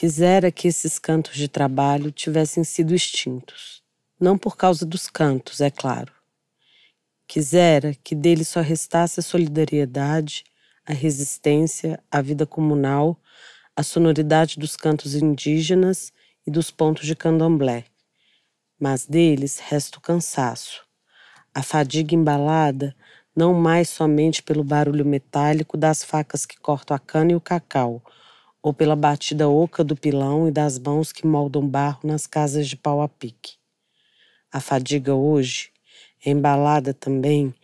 Quisera que esses cantos de trabalho tivessem sido extintos. Não por causa dos cantos, é claro. Quisera que deles só restasse a solidariedade, a resistência, a vida comunal, a sonoridade dos cantos indígenas e dos pontos de candomblé. Mas deles resta o cansaço, a fadiga embalada não mais somente pelo barulho metálico das facas que cortam a cana e o cacau, ou pela batida oca do pilão e das mãos que moldam barro nas casas de pau a pique. A fadiga hoje é embalada também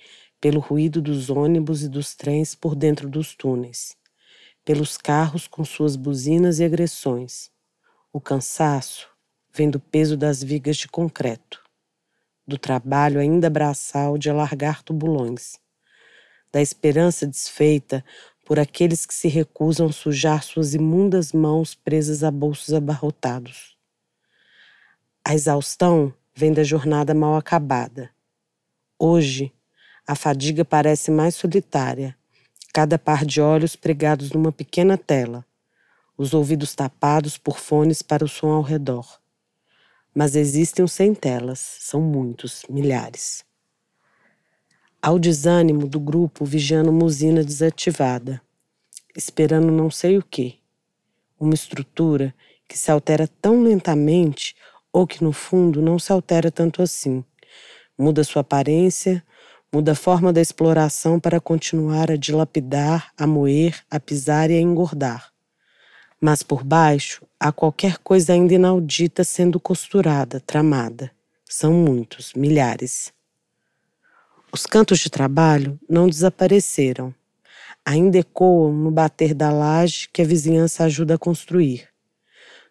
pelo ruído dos ônibus e dos trens por dentro dos túneis, pelos carros com suas buzinas e agressões. O cansaço vem do peso das vigas de concreto, do trabalho ainda braçal de alargar tubulões, da esperança desfeita por aqueles que se recusam sujar suas imundas mãos presas a bolsos abarrotados. A exaustão vem da jornada mal acabada. Hoje, a fadiga parece mais solitária, cada par de olhos pregados numa pequena tela, os ouvidos tapados por fones para o som ao redor. Mas existem os sem telas, são muitos, milhares ao desânimo do grupo vigiando uma usina desativada, esperando não sei o que. Uma estrutura que se altera tão lentamente ou que no fundo não se altera tanto assim. Muda sua aparência, muda a forma da exploração para continuar a dilapidar, a moer, a pisar e a engordar. Mas por baixo há qualquer coisa ainda inaudita sendo costurada, tramada. São muitos, milhares. Os cantos de trabalho não desapareceram. Ainda ecoam no bater da laje que a vizinhança ajuda a construir,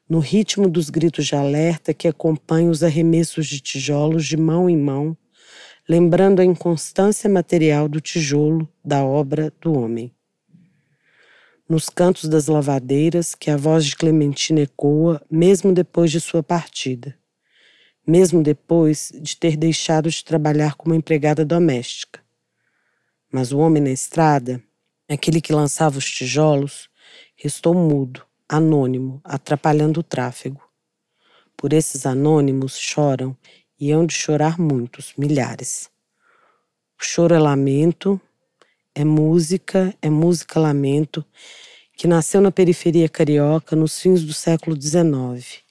no ritmo dos gritos de alerta que acompanham os arremessos de tijolos de mão em mão, lembrando a inconstância material do tijolo, da obra do homem. Nos cantos das lavadeiras que a voz de Clementina ecoa mesmo depois de sua partida mesmo depois de ter deixado de trabalhar como empregada doméstica. Mas o homem na estrada, aquele que lançava os tijolos, restou mudo, anônimo, atrapalhando o tráfego. Por esses anônimos choram e hão de chorar muitos, milhares. O choro é lamento, é música, é música-lamento, que nasceu na periferia carioca nos fins do século XIX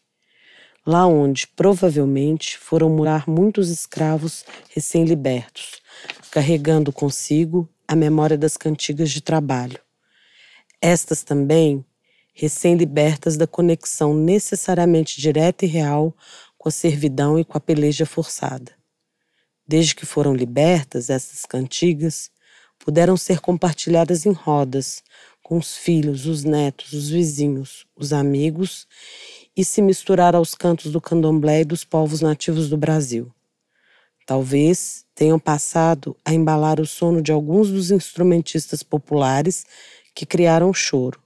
lá onde provavelmente foram morar muitos escravos recém-libertos, carregando consigo a memória das cantigas de trabalho. Estas também recém-libertas da conexão necessariamente direta e real com a servidão e com a peleja forçada. Desde que foram libertas, essas cantigas puderam ser compartilhadas em rodas com os filhos, os netos, os vizinhos, os amigos e se misturar aos cantos do candomblé e dos povos nativos do Brasil. Talvez tenham passado a embalar o sono de alguns dos instrumentistas populares que criaram o choro,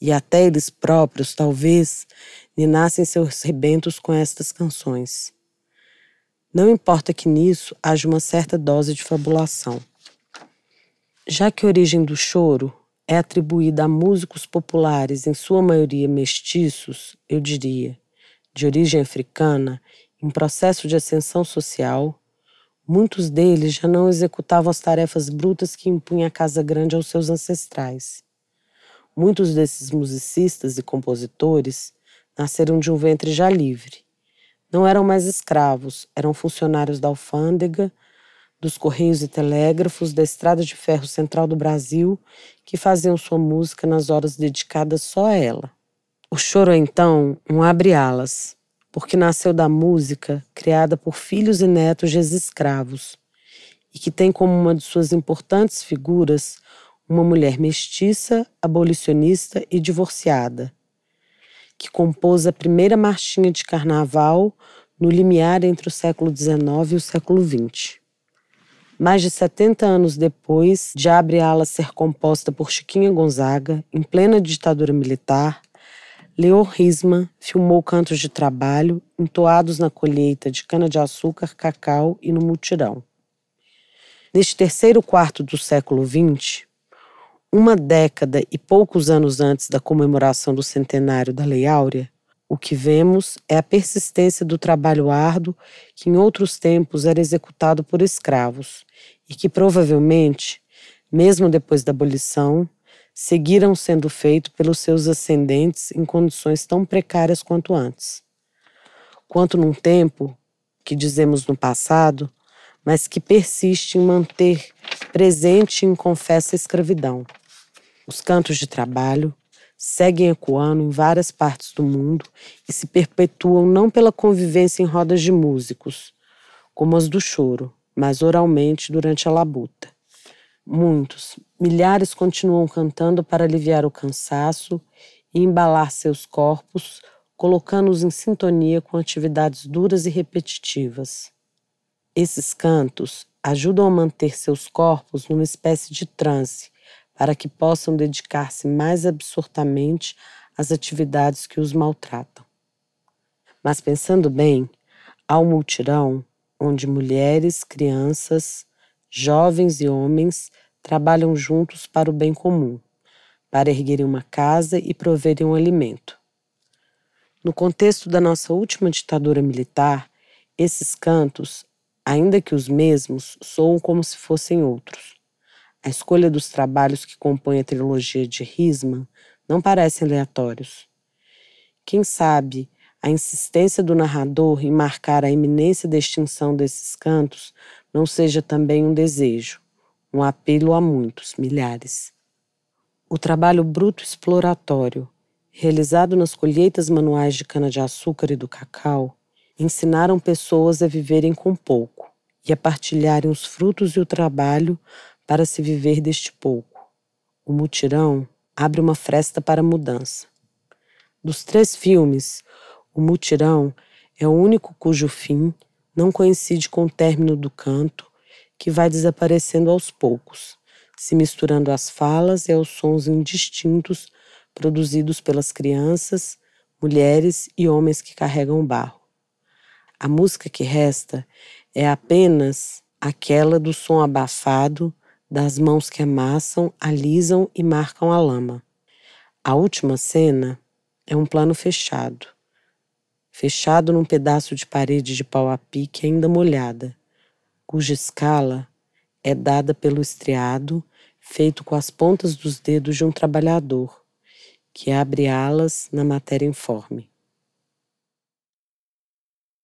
e até eles próprios, talvez, ninassem seus rebentos com estas canções. Não importa que nisso haja uma certa dose de fabulação. Já que a origem do choro é atribuída a músicos populares, em sua maioria mestiços, eu diria, de origem africana, em processo de ascensão social, muitos deles já não executavam as tarefas brutas que impunha a Casa Grande aos seus ancestrais. Muitos desses musicistas e compositores nasceram de um ventre já livre. Não eram mais escravos, eram funcionários da alfândega, dos Correios e Telégrafos, da Estrada de Ferro Central do Brasil, que faziam sua música nas horas dedicadas só a ela. O choro é então um abre-alas, porque nasceu da música criada por filhos e netos de ex-escravos, e que tem como uma de suas importantes figuras uma mulher mestiça, abolicionista e divorciada, que compôs a primeira marchinha de carnaval no limiar entre o século XIX e o século XX. Mais de 70 anos depois de Abre Ala ser composta por Chiquinha Gonzaga, em plena ditadura militar, Leon Risman filmou cantos de trabalho entoados na colheita de cana-de-açúcar, cacau e no mutirão. Neste terceiro quarto do século XX, Uma década e poucos anos antes da comemoração do centenário da Lei Áurea, o que vemos é a persistência do trabalho árduo que em outros tempos era executado por escravos e que provavelmente, mesmo depois da abolição, seguiram sendo feito pelos seus ascendentes em condições tão precárias quanto antes. Quanto num tempo, que dizemos no passado, mas que persiste em manter presente e inconfessa escravidão. Os cantos de trabalho seguem ecoando em várias partes do mundo e se perpetuam não pela convivência em rodas de músicos, como as do choro, mas oralmente durante a labuta. Muitos, milhares continuam cantando para aliviar o cansaço e embalar seus corpos, colocando-os em sintonia com atividades duras e repetitivas. Esses cantos ajudam a manter seus corpos numa espécie de transe, para que possam dedicar-se mais absortamente às atividades que os maltratam. Mas pensando bem, há um multirão onde mulheres, crianças, jovens e homens trabalham juntos para o bem comum, para erguerem uma casa e proverem um alimento. No contexto da nossa última ditadura militar, esses cantos, ainda que os mesmos, soam como se fossem outros. A escolha dos trabalhos que compõem a trilogia de Risman não parecem aleatórios. Quem sabe a insistência do narrador em marcar a iminência da extinção desses cantos não seja também um desejo, um apelo a muitos, milhares. O trabalho bruto exploratório, realizado nas colheitas manuais de cana-de-açúcar e do cacau, ensinaram pessoas a viverem com pouco e a partilharem os frutos e o trabalho para se viver deste pouco. O mutirão abre uma fresta para a mudança. Dos três filmes, o mutirão é o único cujo fim não coincide com o término do canto, que vai desaparecendo aos poucos, se misturando às falas e aos sons indistintos produzidos pelas crianças, mulheres e homens que carregam barro. A música que resta é apenas aquela do som abafado das mãos que amassam, alisam e marcam a lama. A última cena é um plano fechado fechado num pedaço de parede de pau a pique ainda molhada, cuja escala é dada pelo estriado feito com as pontas dos dedos de um trabalhador, que abre alas na matéria informe.